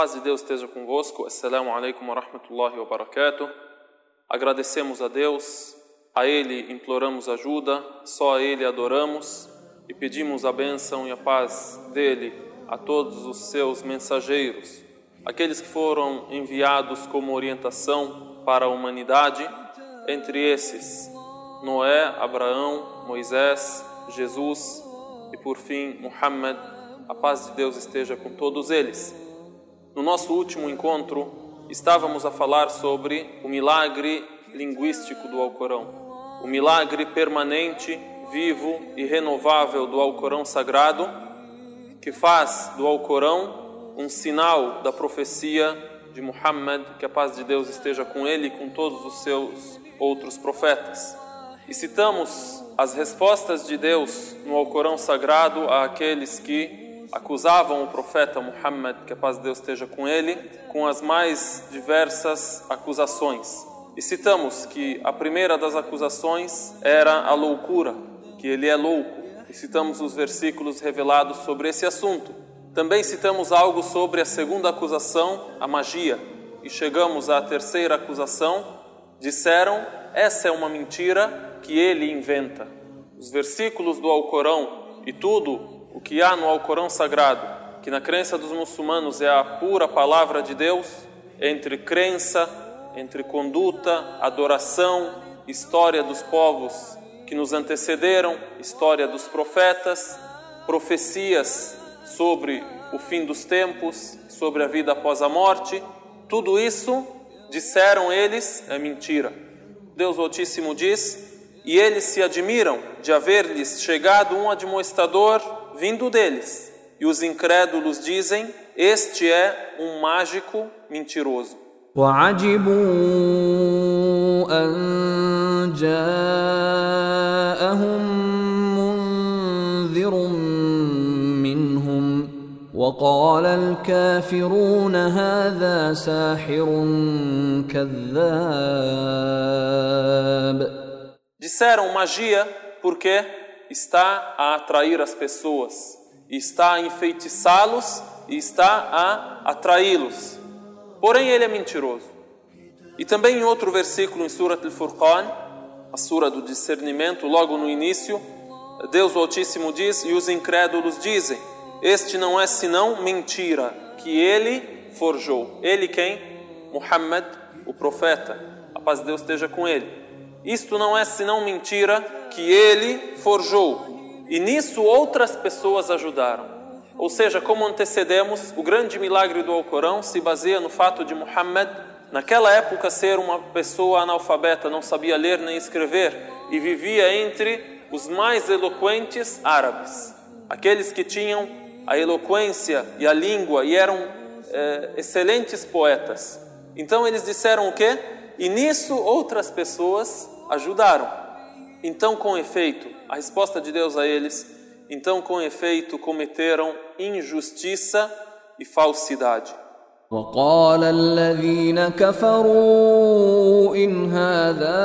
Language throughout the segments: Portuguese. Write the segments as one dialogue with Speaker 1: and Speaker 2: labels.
Speaker 1: paz de Deus esteja convosco. Assalamu alaikum wa rahmatullahi wa barakatuh. Agradecemos a Deus, a Ele imploramos ajuda, só a Ele adoramos e pedimos a bênção e a paz dele a todos os seus mensageiros, aqueles que foram enviados como orientação para a humanidade, entre esses Noé, Abraão, Moisés, Jesus e por fim Muhammad. A paz de Deus esteja com todos eles. No nosso último encontro, estávamos a falar sobre o milagre linguístico do Alcorão, o milagre permanente, vivo e renovável do Alcorão sagrado, que faz do Alcorão um sinal da profecia de Muhammad, que a paz de Deus esteja com ele e com todos os seus outros profetas. E citamos as respostas de Deus no Alcorão sagrado àqueles que acusavam o profeta Muhammad, que a paz de Deus esteja com ele, com as mais diversas acusações. E citamos que a primeira das acusações era a loucura, que ele é louco. E citamos os versículos revelados sobre esse assunto. Também citamos algo sobre a segunda acusação, a magia. E chegamos à terceira acusação. Disseram: essa é uma mentira que ele inventa. Os versículos do Alcorão e tudo o que há no Alcorão Sagrado, que na crença dos muçulmanos é a pura palavra de Deus, entre crença, entre conduta, adoração, história dos povos que nos antecederam, história dos profetas, profecias sobre o fim dos tempos, sobre a vida após a morte, tudo isso, disseram eles, é mentira. Deus Altíssimo diz: E eles se admiram de haver-lhes chegado um admoestador vindo deles. E os incrédulos dizem: Este é um mágico mentiroso.
Speaker 2: وعجبوا أن جاءهم منذر منهم وقال الكافرون هذا ساحر كذاب
Speaker 1: Disseram magia porque está a atrair as pessoas, está a enfeitiçá-los e está a atraí-los. Porém, ele é mentiroso. E também em outro versículo em Surat al-Furqan, a sura do discernimento, logo no início, Deus Altíssimo diz: E os incrédulos dizem: Este não é senão mentira que ele forjou. Ele quem? Muhammad, o profeta. A paz de Deus esteja com ele. Isto não é senão mentira que ele forjou. E nisso outras pessoas ajudaram. Ou seja, como antecedemos, o grande milagre do Alcorão se baseia no fato de Muhammad, naquela época, ser uma pessoa analfabeta, não sabia ler nem escrever e vivia entre os mais eloquentes árabes, aqueles que tinham a eloquência e a língua e eram é, excelentes poetas. Então eles disseram o quê? E nisso outras pessoas ajudaram. Então, com efeito, a resposta de Deus a eles, então com efeito cometeram injustiça e falsidade.
Speaker 2: وقال الذين كفروا إن هذا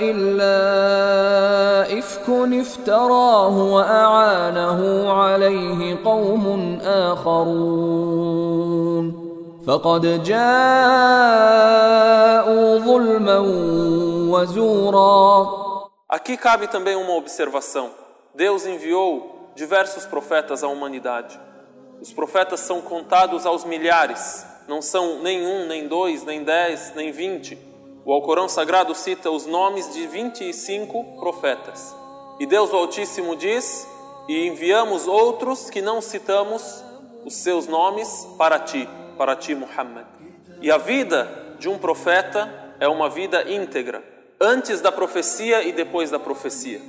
Speaker 2: إلا إفك افتراه وأعانه عليه قوم آخرون فقد جاءوا ظلما وزورا
Speaker 1: Aqui cabe também uma observação. Deus enviou diversos profetas à humanidade. Os profetas são contados aos milhares, não são nem um, nem dois, nem dez, nem vinte. O Alcorão Sagrado cita os nomes de 25 profetas. E Deus o Altíssimo diz: E enviamos outros que não citamos os seus nomes para ti, para ti, Muhammad. E a vida de um profeta é uma vida íntegra, antes da profecia e depois da profecia.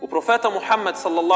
Speaker 1: O profeta Muhammad sallallahu